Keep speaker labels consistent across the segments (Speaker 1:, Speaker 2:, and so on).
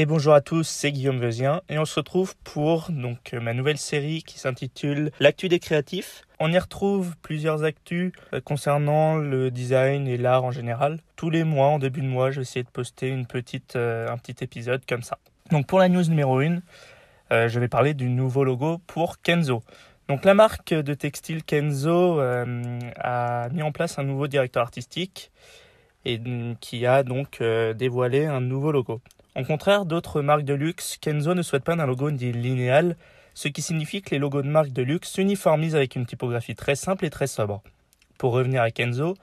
Speaker 1: Et bonjour à tous, c'est Guillaume Vezien et on se retrouve pour donc ma nouvelle série qui s'intitule L'actu des créatifs. On y retrouve plusieurs actus euh, concernant le design et l'art en général. Tous les mois, en début de mois, je vais essayer de poster une petite, euh, un petit épisode comme ça. Donc pour la news numéro 1, euh, je vais parler du nouveau logo pour Kenzo. Donc la marque de textile Kenzo a mis en place un nouveau directeur artistique et qui a donc dévoilé un nouveau logo. En contraire d'autres marques de luxe, Kenzo ne souhaite pas d'un logo dit linéal, ce qui signifie que les logos de marques de luxe s'uniformisent avec une typographie très simple et très sobre. Pour revenir à Kenzo,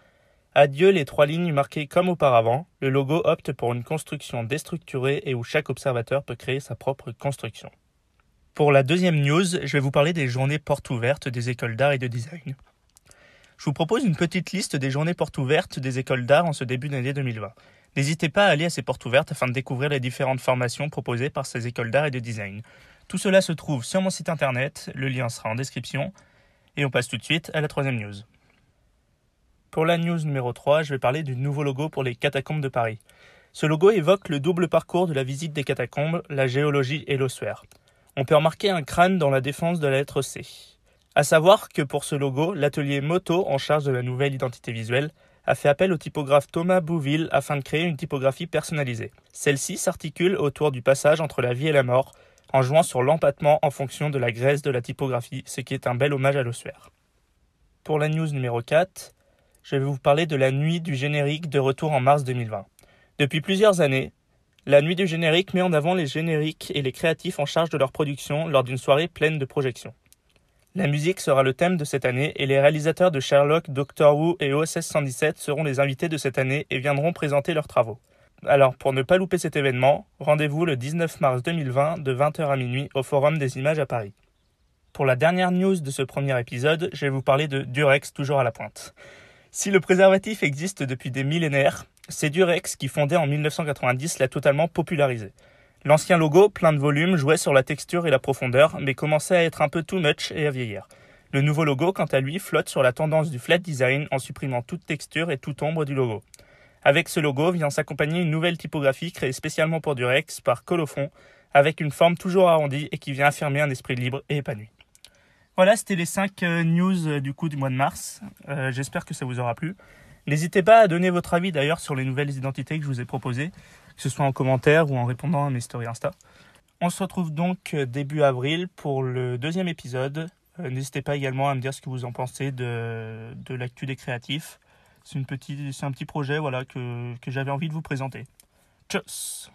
Speaker 1: adieu les trois lignes marquées comme auparavant, le logo opte pour une construction déstructurée et où chaque observateur peut créer sa propre construction. Pour la deuxième news, je vais vous parler des journées portes ouvertes des écoles d'art et de design. Je vous propose une petite liste des journées portes ouvertes des écoles d'art en ce début d'année 2020. N'hésitez pas à aller à ces portes ouvertes afin de découvrir les différentes formations proposées par ces écoles d'art et de design. Tout cela se trouve sur mon site internet, le lien sera en description, et on passe tout de suite à la troisième news. Pour la news numéro 3, je vais parler du nouveau logo pour les catacombes de Paris. Ce logo évoque le double parcours de la visite des catacombes, la géologie et l'ossuaire. On peut remarquer un crâne dans la défense de la lettre C. À savoir que pour ce logo, l'atelier Moto, en charge de la nouvelle identité visuelle, a fait appel au typographe Thomas Bouville afin de créer une typographie personnalisée. Celle-ci s'articule autour du passage entre la vie et la mort, en jouant sur l'empattement en fonction de la graisse de la typographie, ce qui est un bel hommage à l'ossuaire. Pour la news numéro 4, je vais vous parler de la nuit du générique de retour en mars 2020. Depuis plusieurs années, la nuit du générique met en avant les génériques et les créatifs en charge de leur production lors d'une soirée pleine de projections. La musique sera le thème de cette année et les réalisateurs de Sherlock, Doctor Who et OSS 117 seront les invités de cette année et viendront présenter leurs travaux. Alors pour ne pas louper cet événement, rendez-vous le 19 mars 2020 de 20h à minuit au Forum des images à Paris. Pour la dernière news de ce premier épisode, je vais vous parler de Durex toujours à la pointe. Si le préservatif existe depuis des millénaires, c'est Durex qui fondé en 1990 l'a totalement popularisé. L'ancien logo, plein de volume, jouait sur la texture et la profondeur, mais commençait à être un peu too much et à vieillir. Le nouveau logo, quant à lui, flotte sur la tendance du flat design en supprimant toute texture et toute ombre du logo. Avec ce logo vient s'accompagner une nouvelle typographie créée spécialement pour Durex par Colophon, avec une forme toujours arrondie et qui vient affirmer un esprit libre et épanoui. Voilà, c'était les 5 euh, news euh, du coup du mois de mars. Euh, j'espère que ça vous aura plu. N'hésitez pas à donner votre avis d'ailleurs sur les nouvelles identités que je vous ai proposées que ce soit en commentaire ou en répondant à mes stories Insta. On se retrouve donc euh, début avril pour le deuxième épisode. Euh, n'hésitez pas également à me dire ce que vous en pensez de, de l'actu des créatifs. C'est, un petit projet voilà, que, que j'avais envie de vous présenter. Tchuss